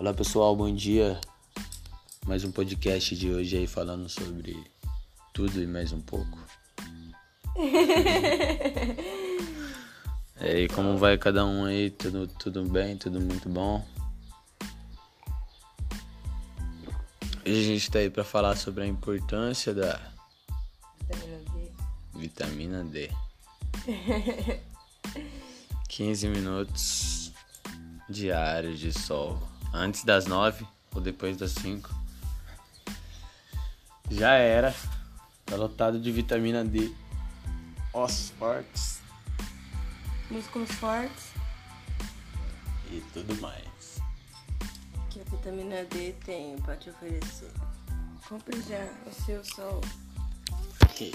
Olá pessoal, bom dia. Mais um podcast de hoje aí falando sobre tudo e mais um pouco. e aí, como vai cada um aí? Tudo, tudo bem? Tudo muito bom? Hoje a gente tá aí pra falar sobre a importância da Vitamina D. vitamina D. 15 minutos diários de sol. Antes das 9 ou depois das 5. Já era. Tá lotado de vitamina D. Ossos fortes Músculos fortes. e tudo mais. Que a vitamina D tem pra te oferecer. Compre já o seu sol. Que